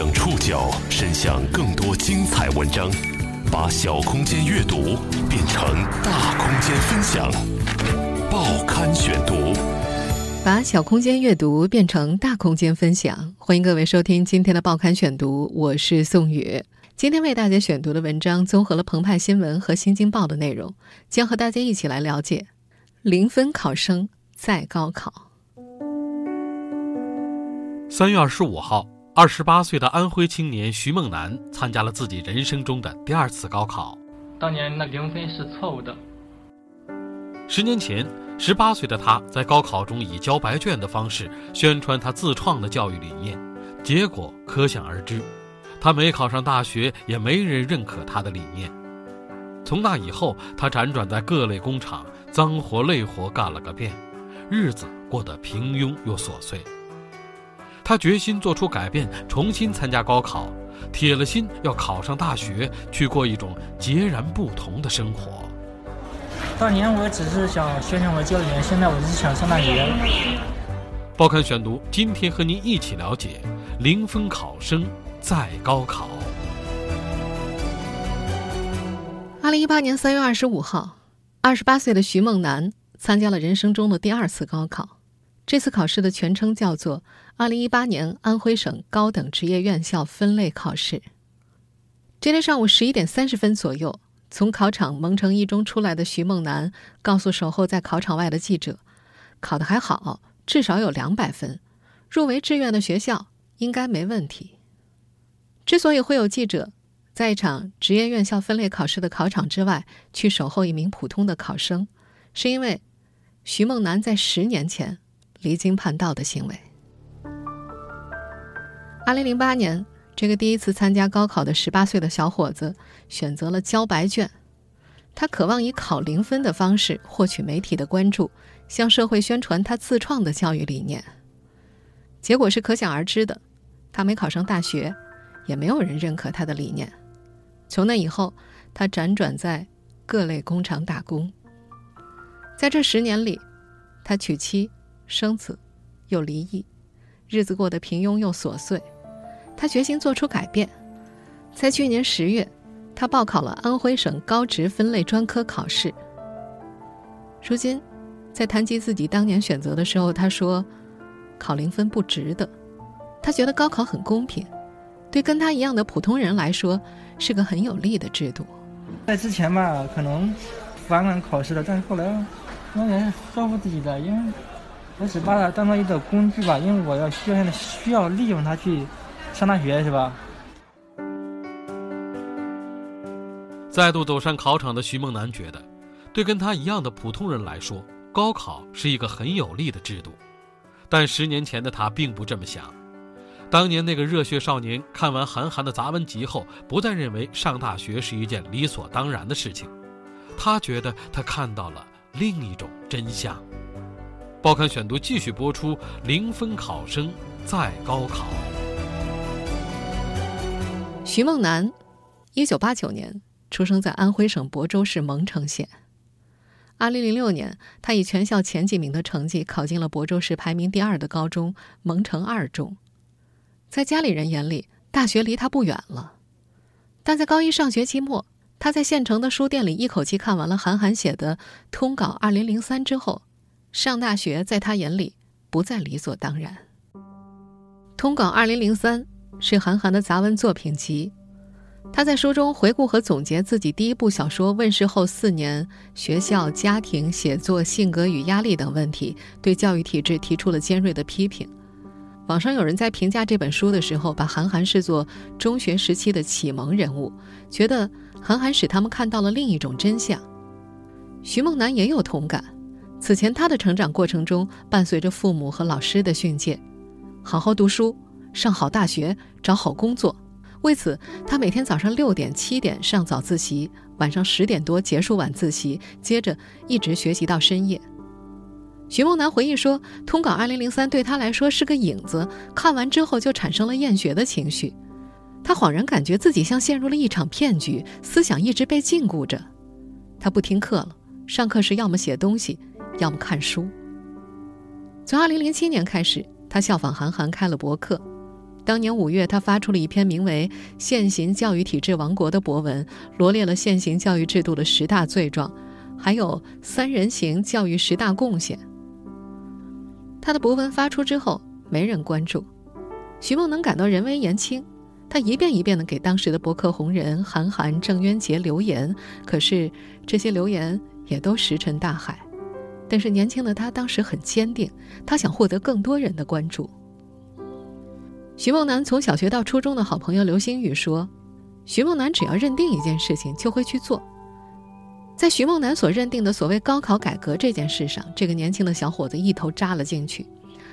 将触角伸向更多精彩文章，把小空间阅读变成大空间分享。报刊选读，把小空间阅读变成大空间分享。欢迎各位收听今天的报刊选读，我是宋宇。今天为大家选读的文章综合了澎湃新闻和新京报的内容，将和大家一起来了解零分考生在高考。三月二十五号。二十八岁的安徽青年徐梦楠参加了自己人生中的第二次高考。当年那零分是错误的。十年前，十八岁的他在高考中以交白卷的方式宣传他自创的教育理念，结果可想而知，他没考上大学，也没人认可他的理念。从那以后，他辗转在各类工厂，脏活累活干了个遍，日子过得平庸又琐碎。他决心做出改变，重新参加高考，铁了心要考上大学，去过一种截然不同的生活。当年我只是想宣传我教育理念，现在我是想上大学。报刊选读，今天和您一起了解零分考生再高考。二零一八年三月二十五号，二十八岁的徐梦楠参加了人生中的第二次高考。这次考试的全称叫做“二零一八年安徽省高等职业院校分类考试”。今天上午十一点三十分左右，从考场蒙城一中出来的徐梦楠告诉守候在考场外的记者：“考得还好，至少有两百分，入围志愿的学校应该没问题。”之所以会有记者在一场职业院校分类考试的考场之外去守候一名普通的考生，是因为徐梦楠在十年前。离经叛道的行为。二零零八年，这个第一次参加高考的十八岁的小伙子选择了交白卷，他渴望以考零分的方式获取媒体的关注，向社会宣传他自创的教育理念。结果是可想而知的，他没考上大学，也没有人认可他的理念。从那以后，他辗转在各类工厂打工。在这十年里，他娶妻。生子，又离异，日子过得平庸又琐碎。他决心做出改变。在去年十月，他报考了安徽省高职分类专科考试。如今，在谈及自己当年选择的时候，他说：“考零分不值得。他觉得高考很公平，对跟他一样的普通人来说是个很有利的制度。”在之前吧，可能反感考试的，但是后来，我也说服自己的，因为。我只把它当做一个工具吧，因为我要需要现在需要利用它去上大学，是吧？再度走上考场的徐梦楠觉得，对跟他一样的普通人来说，高考是一个很有利的制度。但十年前的他并不这么想。当年那个热血少年看完韩寒的杂文集后，不再认为上大学是一件理所当然的事情。他觉得他看到了另一种真相。报刊选读继续播出：零分考生再高考。徐梦楠，一九八九年出生在安徽省亳州市蒙城县。二零零六年，他以全校前几名的成绩考进了亳州市排名第二的高中蒙城二中。在家里人眼里，大学离他不远了。但在高一上学期末，他在县城的书店里一口气看完了韩寒写的《通稿二零零三》之后。上大学在他眼里不再理所当然。通稿二零零三是韩寒的杂文作品集，他在书中回顾和总结自己第一部小说问世后四年学校、家庭、写作、性格与压力等问题，对教育体制提出了尖锐的批评。网上有人在评价这本书的时候，把韩寒视作中学时期的启蒙人物，觉得韩寒使他们看到了另一种真相。徐梦楠也有同感。此前，他的成长过程中伴随着父母和老师的训诫：好好读书，上好大学，找好工作。为此，他每天早上六点、七点上早自习，晚上十点多结束晚自习，接着一直学习到深夜。徐梦楠回忆说：“通稿二零零三对他来说是个影子，看完之后就产生了厌学的情绪。他恍然感觉自己像陷入了一场骗局，思想一直被禁锢着。他不听课了，上课时要么写东西。”要么看书。从二零零七年开始，他效仿韩寒开了博客。当年五月，他发出了一篇名为《现行教育体制亡国》的博文，罗列了现行教育制度的十大罪状，还有三人行教育十大贡献。他的博文发出之后，没人关注。徐梦能感到人微言轻，他一遍一遍地给当时的博客红人韩寒、郑渊洁留言，可是这些留言也都石沉大海。但是年轻的他当时很坚定，他想获得更多人的关注。徐梦楠从小学到初中的好朋友刘星宇说：“徐梦楠只要认定一件事情，就会去做。”在徐梦楠所认定的所谓高考改革这件事上，这个年轻的小伙子一头扎了进去。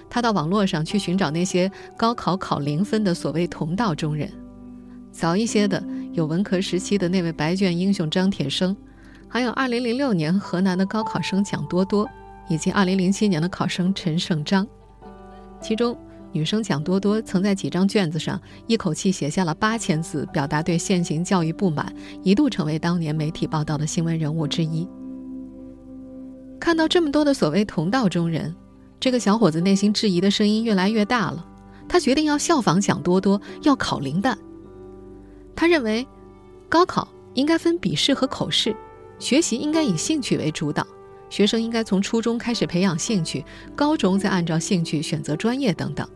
他到网络上去寻找那些高考考零分的所谓同道中人。早一些的有文革时期的那位白卷英雄张铁生，还有2006年河南的高考生蒋多多，以及2007年的考生陈胜章。其中。女生蒋多多曾在几张卷子上一口气写下了八千字，表达对现行教育不满，一度成为当年媒体报道的新闻人物之一。看到这么多的所谓同道中人，这个小伙子内心质疑的声音越来越大了。他决定要效仿蒋多多，要考零蛋。他认为，高考应该分笔试和口试，学习应该以兴趣为主导。学生应该从初中开始培养兴趣，高中再按照兴趣选择专业等等。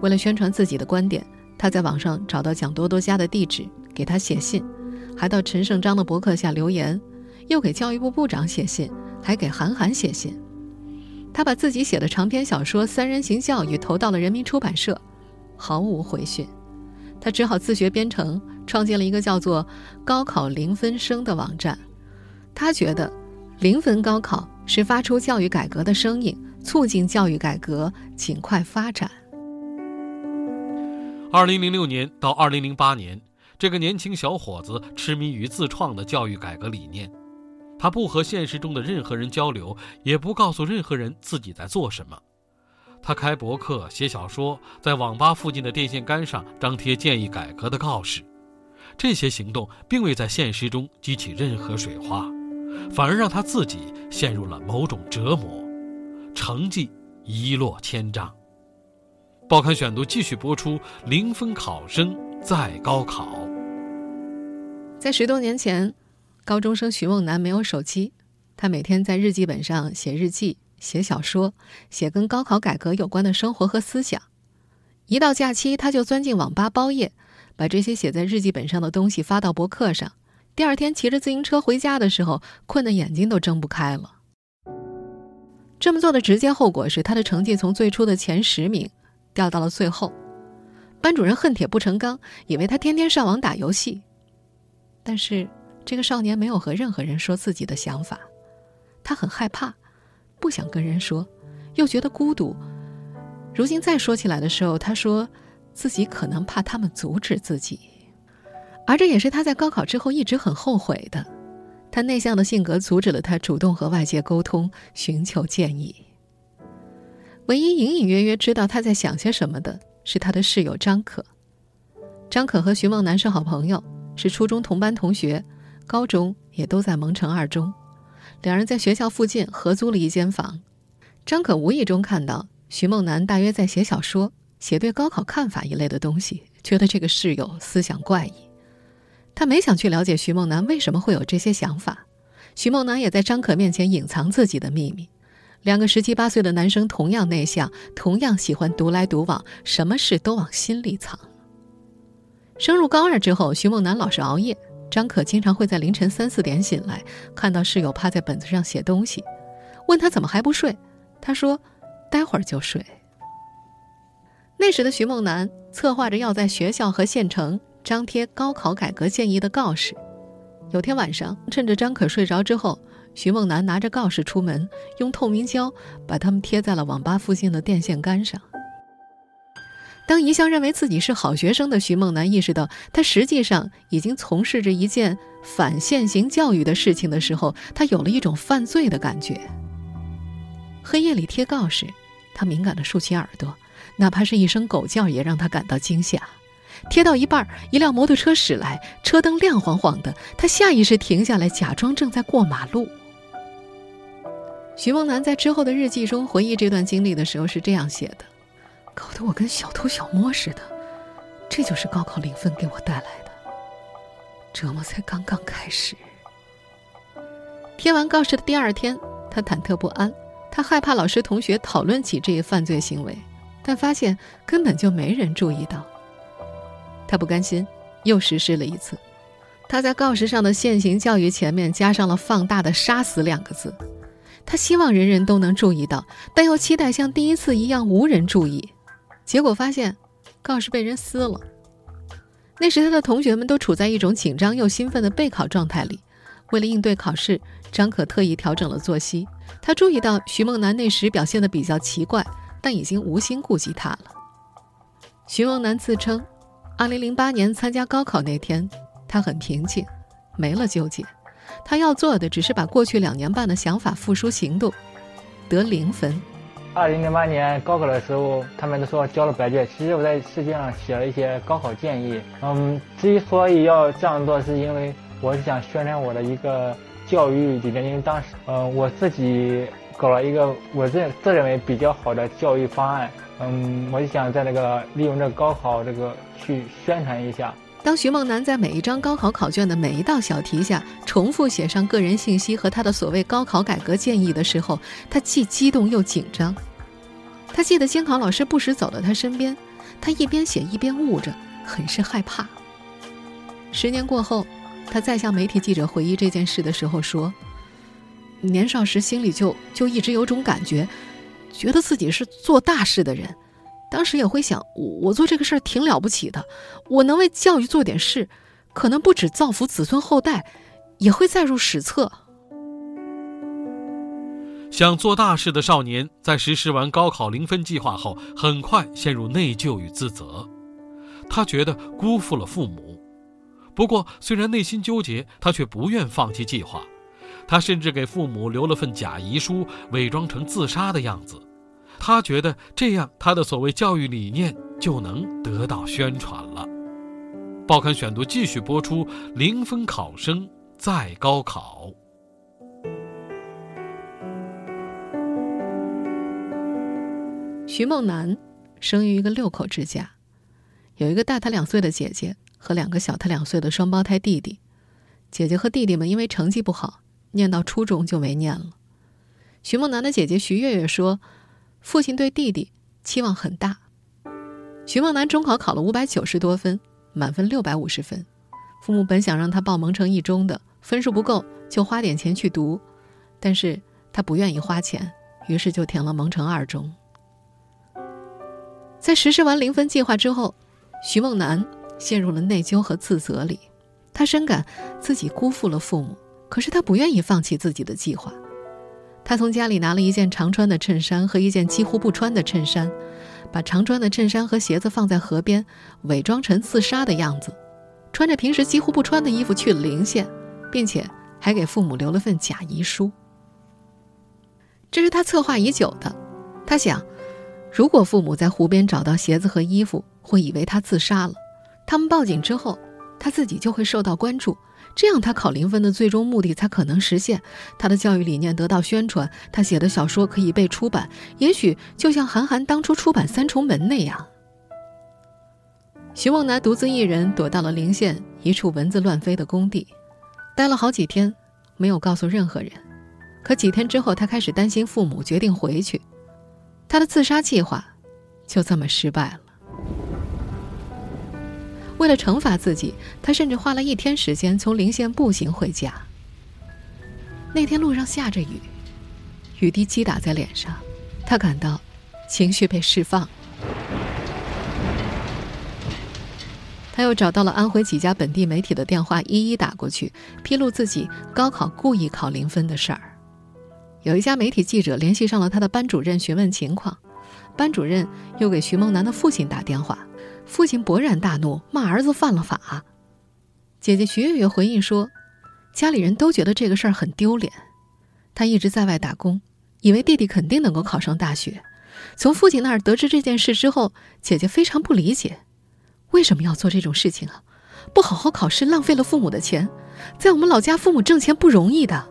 为了宣传自己的观点，他在网上找到蒋多多家的地址，给他写信，还到陈胜章的博客下留言，又给教育部部长写信，还给韩寒写信。他把自己写的长篇小说《三人行教育》投到了人民出版社，毫无回讯。他只好自学编程，创建了一个叫做“高考零分生”的网站。他觉得。零分高考是发出教育改革的声音，促进教育改革尽快发展。二零零六年到二零零八年，这个年轻小伙子痴迷于自创的教育改革理念，他不和现实中的任何人交流，也不告诉任何人自己在做什么。他开博客、写小说，在网吧附近的电线杆上张贴建议改革的告示。这些行动并未在现实中激起任何水花。反而让他自己陷入了某种折磨，成绩一落千丈。报刊选读继续播出：零分考生在高考。在十多年前，高中生徐梦楠没有手机，他每天在日记本上写日记、写小说、写跟高考改革有关的生活和思想。一到假期，他就钻进网吧包夜，把这些写在日记本上的东西发到博客上。第二天骑着自行车回家的时候，困得眼睛都睁不开了。这么做的直接后果是，他的成绩从最初的前十名掉到了最后。班主任恨铁不成钢，以为他天天上网打游戏。但是这个少年没有和任何人说自己的想法，他很害怕，不想跟人说，又觉得孤独。如今再说起来的时候，他说自己可能怕他们阻止自己。而这也是他在高考之后一直很后悔的。他内向的性格阻止了他主动和外界沟通、寻求建议。唯一隐隐约约知道他在想些什么的是他的室友张可。张可和徐梦楠是好朋友，是初中同班同学，高中也都在蒙城二中。两人在学校附近合租了一间房。张可无意中看到徐梦楠大约在写小说，写对高考看法一类的东西，觉得这个室友思想怪异。他没想去了解徐梦楠为什么会有这些想法，徐梦楠也在张可面前隐藏自己的秘密。两个十七八岁的男生同样内向，同样喜欢独来独往，什么事都往心里藏。升入高二之后，徐梦楠老是熬夜，张可经常会在凌晨三四点醒来，看到室友趴在本子上写东西，问他怎么还不睡，他说：“待会儿就睡。”那时的徐梦楠策划着要在学校和县城。张贴高考改革建议的告示。有天晚上，趁着张可睡着之后，徐梦楠拿着告示出门，用透明胶把它们贴在了网吧附近的电线杆上。当一向认为自己是好学生的徐梦楠意识到他实际上已经从事着一件反现行教育的事情的时候，他有了一种犯罪的感觉。黑夜里贴告示，他敏感地竖起耳朵，哪怕是一声狗叫也让他感到惊吓。贴到一半，一辆摩托车驶来，车灯亮晃晃的。他下意识停下来，假装正在过马路。徐梦楠在之后的日记中回忆这段经历的时候是这样写的：“搞得我跟小偷小摸似的，这就是高考零分给我带来的折磨，才刚刚开始。贴完告示的第二天，他忐忑不安，他害怕老师同学讨论起这一犯罪行为，但发现根本就没人注意到。他不甘心，又实施了一次。他在告示上的现行教育前面加上了放大的“杀死”两个字，他希望人人都能注意到，但又期待像第一次一样无人注意。结果发现，告示被人撕了。那时他的同学们都处在一种紧张又兴奋的备考状态里。为了应对考试，张可特意调整了作息。他注意到徐梦楠那时表现得比较奇怪，但已经无心顾及他了。徐梦楠自称，2008年参加高考那天。他很平静，没了纠结。他要做的只是把过去两年半的想法付诸行动，得零分。二零零八年高考的时候，他们都说交了白卷。其实我在试卷上写了一些高考建议。嗯，之所以要这样做，是因为我是想宣传我的一个教育理念。因为当时，嗯，我自己搞了一个我认自认为比较好的教育方案。嗯，我就想在那个利用这高考这个去宣传一下。当徐梦楠在每一张高考考卷的每一道小题下重复写上个人信息和他的所谓高考改革建议的时候，他既激动又紧张。他记得监考老师不时走到他身边，他一边写一边悟着，很是害怕。十年过后，他再向媒体记者回忆这件事的时候说：“年少时心里就就一直有种感觉，觉得自己是做大事的人。”当时也会想，我做这个事儿挺了不起的，我能为教育做点事，可能不止造福子孙后代，也会载入史册。想做大事的少年，在实施完高考零分计划后，很快陷入内疚与自责，他觉得辜负了父母。不过，虽然内心纠结，他却不愿放弃计划，他甚至给父母留了份假遗书，伪装成自杀的样子。他觉得这样，他的所谓教育理念就能得到宣传了。报刊选读继续播出：零分考生再高考。徐梦楠生于一个六口之家，有一个大他两岁的姐姐和两个小他两岁的双胞胎弟弟。姐姐和弟弟们因为成绩不好，念到初中就没念了。徐梦楠的姐姐徐月月说。父亲对弟弟期望很大。徐梦楠中考考了五百九十多分，满分六百五十分。父母本想让他报蒙城一中的，分数不够就花点钱去读，但是他不愿意花钱，于是就填了蒙城二中。在实施完零分计划之后，徐梦楠陷入了内疚和自责里。他深感自己辜负了父母，可是他不愿意放弃自己的计划。他从家里拿了一件常穿的衬衫和一件几乎不穿的衬衫，把常穿的衬衫和鞋子放在河边，伪装成自杀的样子，穿着平时几乎不穿的衣服去了临县，并且还给父母留了份假遗书。这是他策划已久的。他想，如果父母在湖边找到鞋子和衣服，会以为他自杀了，他们报警之后，他自己就会受到关注。这样，他考零分的最终目的才可能实现，他的教育理念得到宣传，他写的小说可以被出版，也许就像韩寒当初出版《三重门》那样。徐梦楠独自一人躲到了临县一处蚊子乱飞的工地，待了好几天，没有告诉任何人。可几天之后，他开始担心父母，决定回去，他的自杀计划就这么失败了。为了惩罚自己，他甚至花了一天时间从临县步行回家。那天路上下着雨，雨滴击打在脸上，他感到情绪被释放。他又找到了安徽几家本地媒体的电话，一一打过去，披露自己高考故意考零分的事儿。有一家媒体记者联系上了他的班主任询问情况，班主任又给徐梦楠的父亲打电话。父亲勃然大怒，骂儿子犯了法。姐姐徐月月回应说：“家里人都觉得这个事儿很丢脸。她一直在外打工，以为弟弟肯定能够考上大学。从父亲那儿得知这件事之后，姐姐非常不理解，为什么要做这种事情啊？不好好考试，浪费了父母的钱。在我们老家，父母挣钱不容易的。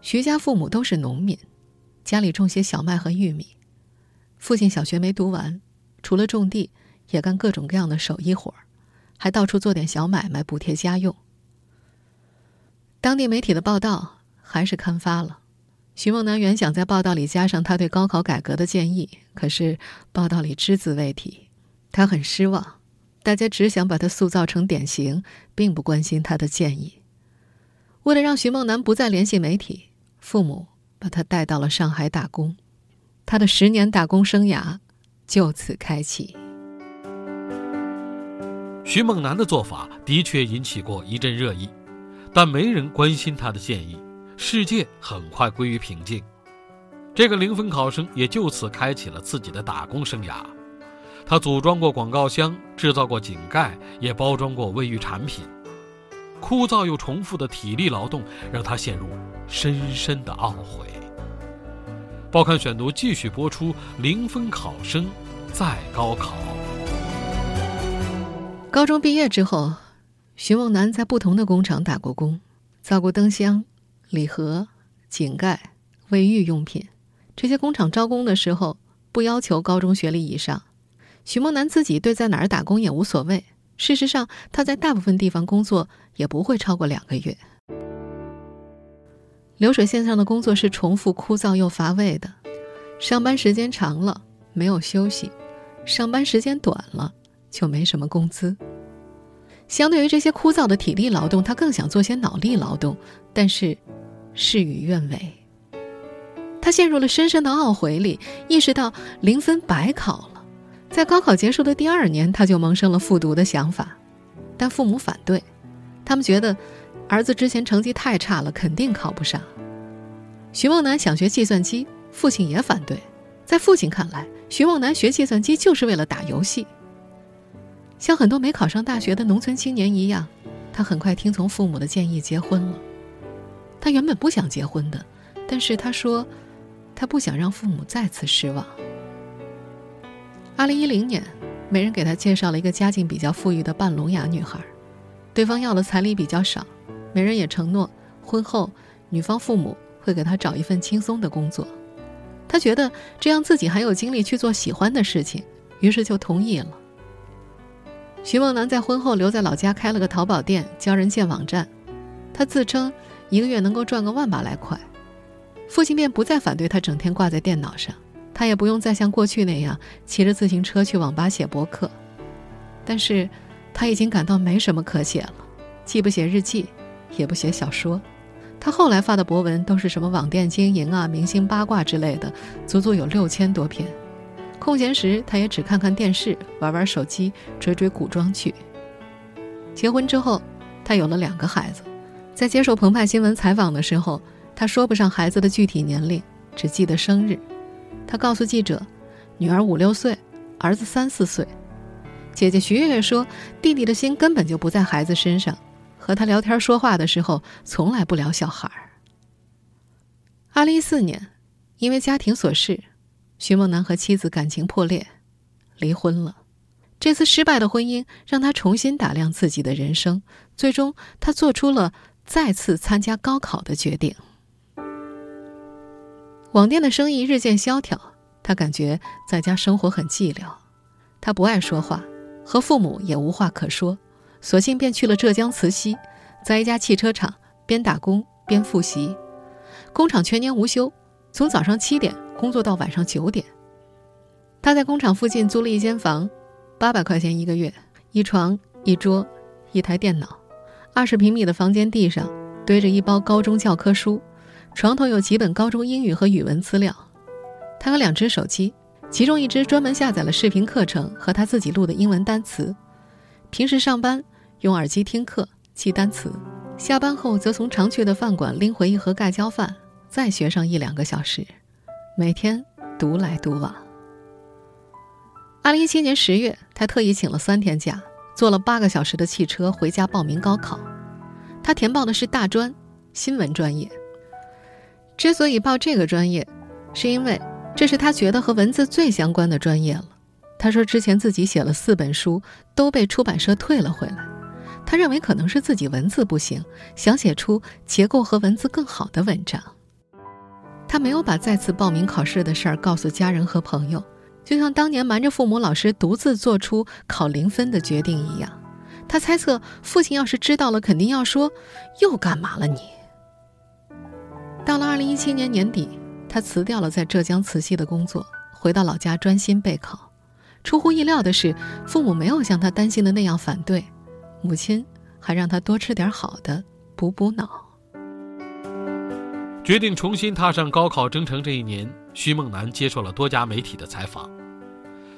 徐家父母都是农民，家里种些小麦和玉米。父亲小学没读完。”除了种地，也干各种各样的手艺活儿，还到处做点小买卖补贴家用。当地媒体的报道还是刊发了。徐梦楠原想在报道里加上他对高考改革的建议，可是报道里只字未提。他很失望，大家只想把他塑造成典型，并不关心他的建议。为了让徐梦楠不再联系媒体，父母把他带到了上海打工，他的十年打工生涯就此开启。徐梦楠的做法的确引起过一阵热议，但没人关心他的建议，世界很快归于平静。这个零分考生也就此开启了自己的打工生涯。他组装过广告箱，制造过井盖，也包装过卫浴产品。枯燥又重复的体力劳动让他陷入深深的懊悔。报刊选读继续播出：零分考生再高考。高中毕业之后，徐梦楠在不同的工厂打过工，造过灯箱、礼盒、井盖、卫浴用品。这些工厂招工的时候不要求高中学历以上。徐梦楠自己对在哪儿打工也无所谓。事实上，他在大部分地方工作也不会超过两个月。流水线上的工作是重复、枯燥又乏味的，上班时间长了没有休息，上班时间短了。就没什么工资。相对于这些枯燥的体力劳动，他更想做些脑力劳动，但是事与愿违。他陷入了深深的懊悔里，意识到零分白考了。在高考结束的第二年，他就萌生了复读的想法，但父母反对，他们觉得儿子之前成绩太差了，肯定考不上。徐梦楠想学计算机，父亲也反对。在父亲看来，徐梦楠学计算机就是为了打游戏。像很多没考上大学的农村青年一样，他很快听从父母的建议结婚了。他原本不想结婚的，但是他说，他不想让父母再次失望。二零一零年，媒人给他介绍了一个家境比较富裕的半聋哑女孩，对方要的彩礼比较少，媒人也承诺婚后女方父母会给他找一份轻松的工作。他觉得这样自己还有精力去做喜欢的事情，于是就同意了。徐梦楠在婚后留在老家开了个淘宝店，教人建网站。他自称一个月能够赚个万把来块。父亲便不再反对他整天挂在电脑上，他也不用再像过去那样骑着自行车去网吧写博客。但是，他已经感到没什么可写了，既不写日记，也不写小说。他后来发的博文都是什么网店经营啊、明星八卦之类的，足足有六千多篇。空闲时，他也只看看电视，玩玩手机，追追古装剧。结婚之后，他有了两个孩子。在接受澎湃新闻采访的时候，他说不上孩子的具体年龄，只记得生日。他告诉记者，女儿五六岁，儿子三四岁。姐姐徐月月说，弟弟的心根本就不在孩子身上，和他聊天说话的时候，从来不聊小孩儿。二零一四年，因为家庭琐事。徐梦楠和妻子感情破裂，离婚了。这次失败的婚姻让他重新打量自己的人生，最终他做出了再次参加高考的决定。网店的生意日渐萧条，他感觉在家生活很寂寥。他不爱说话，和父母也无话可说，索性便去了浙江慈溪，在一家汽车厂边打工边复习。工厂全年无休，从早上七点。工作到晚上九点，他在工厂附近租了一间房，八百块钱一个月，一床一桌，一台电脑，二十平米的房间地上堆着一包高中教科书，床头有几本高中英语和语文资料。他有两只手机，其中一只专门下载了视频课程和他自己录的英文单词，平时上班用耳机听课记单词，下班后则从常去的饭馆拎回一盒盖浇饭，再学上一两个小时。每天独来独往。二零一七年十月，他特意请了三天假，坐了八个小时的汽车回家报名高考。他填报的是大专新闻专业。之所以报这个专业，是因为这是他觉得和文字最相关的专业了。他说之前自己写了四本书，都被出版社退了回来。他认为可能是自己文字不行，想写出结构和文字更好的文章。他没有把再次报名考试的事儿告诉家人和朋友，就像当年瞒着父母、老师独自做出考零分的决定一样。他猜测，父亲要是知道了，肯定要说：“又干嘛了你？”到了二零一七年年底，他辞掉了在浙江慈溪的工作，回到老家专心备考。出乎意料的是，父母没有像他担心的那样反对，母亲还让他多吃点好的，补补脑。决定重新踏上高考征程这一年，徐梦楠接受了多家媒体的采访。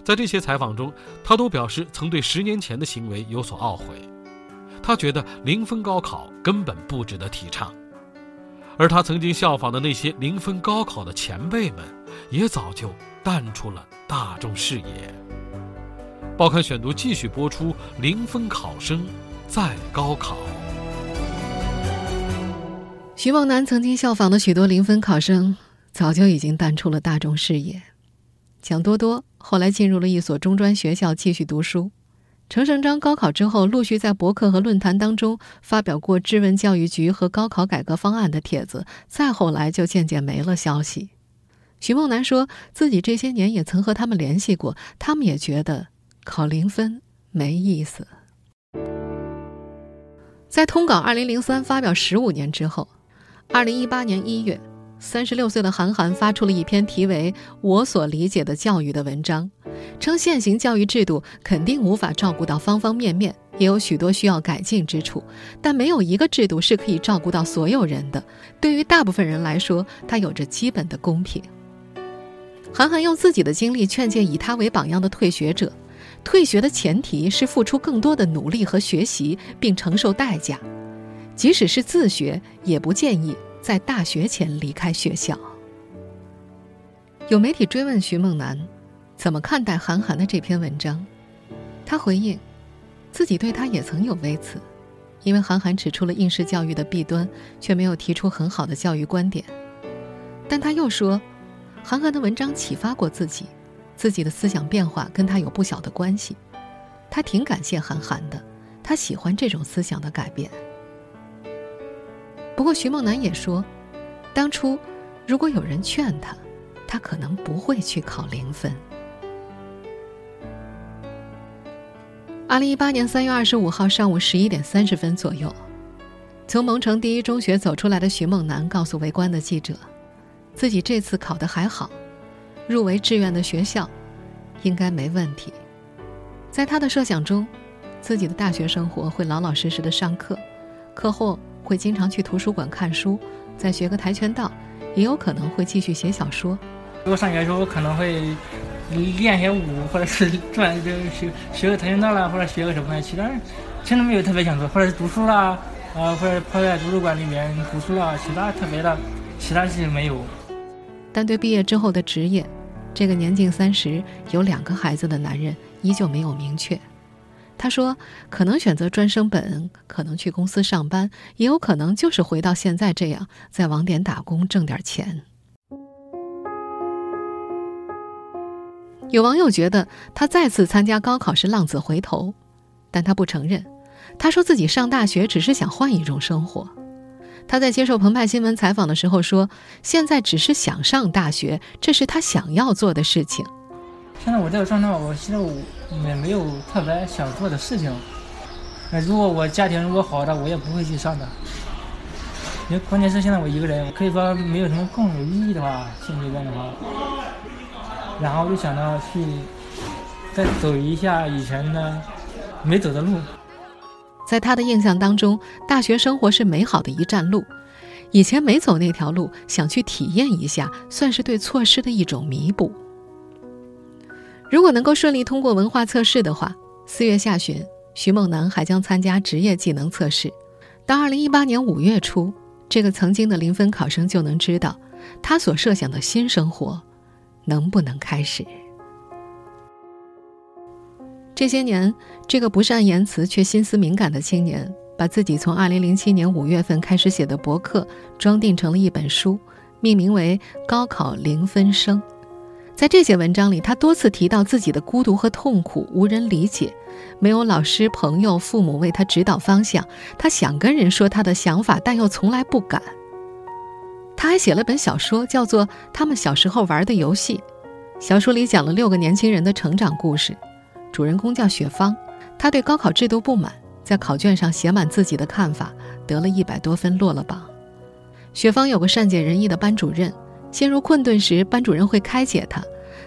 在这些采访中，他都表示曾对十年前的行为有所懊悔。他觉得零分高考根本不值得提倡，而他曾经效仿的那些零分高考的前辈们，也早就淡出了大众视野。报刊选读继续播出：零分考生再高考。徐梦楠曾经效仿的许多零分考生，早就已经淡出了大众视野。蒋多多后来进入了一所中专学校继续读书。程胜章高考之后，陆续在博客和论坛当中发表过质问教育局和高考改革方案的帖子。再后来，就渐渐没了消息。徐梦楠说自己这些年也曾和他们联系过，他们也觉得考零分没意思。在通稿二零零三发表十五年之后。二零一八年一月，三十六岁的韩寒发出了一篇题为《我所理解的教育》的文章，称现行教育制度肯定无法照顾到方方面面，也有许多需要改进之处，但没有一个制度是可以照顾到所有人的。对于大部分人来说，它有着基本的公平。韩寒用自己的经历劝诫以他为榜样的退学者：退学的前提是付出更多的努力和学习，并承受代价。即使是自学，也不建议在大学前离开学校。有媒体追问徐梦楠怎么看待韩寒的这篇文章，他回应，自己对他也曾有微词，因为韩寒指出了应试教育的弊端，却没有提出很好的教育观点。但他又说，韩寒的文章启发过自己，自己的思想变化跟他有不小的关系，他挺感谢韩寒的，他喜欢这种思想的改变。不过，徐梦楠也说，当初如果有人劝他，他可能不会去考零分。二零一八年三月二十五号上午十一点三十分左右，从蒙城第一中学走出来的徐梦楠告诉围观的记者，自己这次考得还好，入围志愿的学校应该没问题。在他的设想中，自己的大学生活会老老实实的上课，课后。会经常去图书馆看书，再学个跆拳道，也有可能会继续写小说。如果上学的时候，可能会练些舞，或者是转就学学个跆拳道啦，或者学个什么其他真的没有特别想做，或者是读书啦，啊，或者泡在图书馆里面读书啦，其他特别的，其他事情没有。但对毕业之后的职业，这个年近三十、有两个孩子的男人依旧没有明确。他说：“可能选择专升本，可能去公司上班，也有可能就是回到现在这样，在网点打工挣点钱。”有网友觉得他再次参加高考是浪子回头，但他不承认。他说自己上大学只是想换一种生活。他在接受澎湃新闻采访的时候说：“现在只是想上大学，这是他想要做的事情。”现在我这个状态，我现在我也没有特别想做的事情。那如果我家庭如果好的，我也不会去上的。因为关键是现在我一个人，可以说没有什么更有意义的话，现阶段的话。然后就想到去再走一下以前的没走的路。在他的印象当中，大学生活是美好的一站路。以前没走那条路，想去体验一下，算是对错失的一种弥补。如果能够顺利通过文化测试的话，四月下旬，徐梦楠还将参加职业技能测试。到二零一八年五月初，这个曾经的零分考生就能知道，他所设想的新生活能不能开始。这些年，这个不善言辞却心思敏感的青年，把自己从二零零七年五月份开始写的博客装订成了一本书，命名为《高考零分生》。在这些文章里，他多次提到自己的孤独和痛苦，无人理解，没有老师、朋友、父母为他指导方向。他想跟人说他的想法，但又从来不敢。他还写了本小说，叫做《他们小时候玩的游戏》，小说里讲了六个年轻人的成长故事，主人公叫雪芳，她对高考制度不满，在考卷上写满自己的看法，得了一百多分，落了榜。雪芳有个善解人意的班主任，陷入困顿时，班主任会开解她。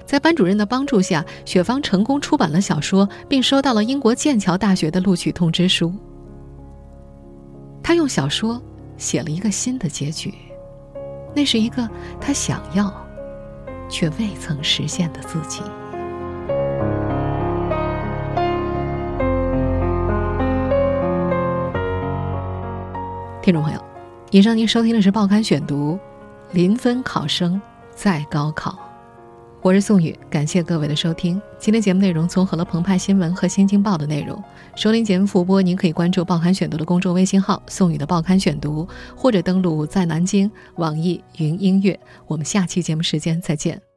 在班主任的帮助下，雪芳成功出版了小说，并收到了英国剑桥大学的录取通知书。她用小说写了一个新的结局，那是一个她想要。却未曾实现的自己。听众朋友，以上您收听的是《报刊选读》，临分考生在高考，我是宋宇，感谢各位的收听。今天节目内容综合了澎湃新闻和新京报的内容。收听节目复播，您可以关注《报刊选读》的公众微信号“宋宇的报刊选读”，或者登录在南京网易云音乐。我们下期节目时间再见。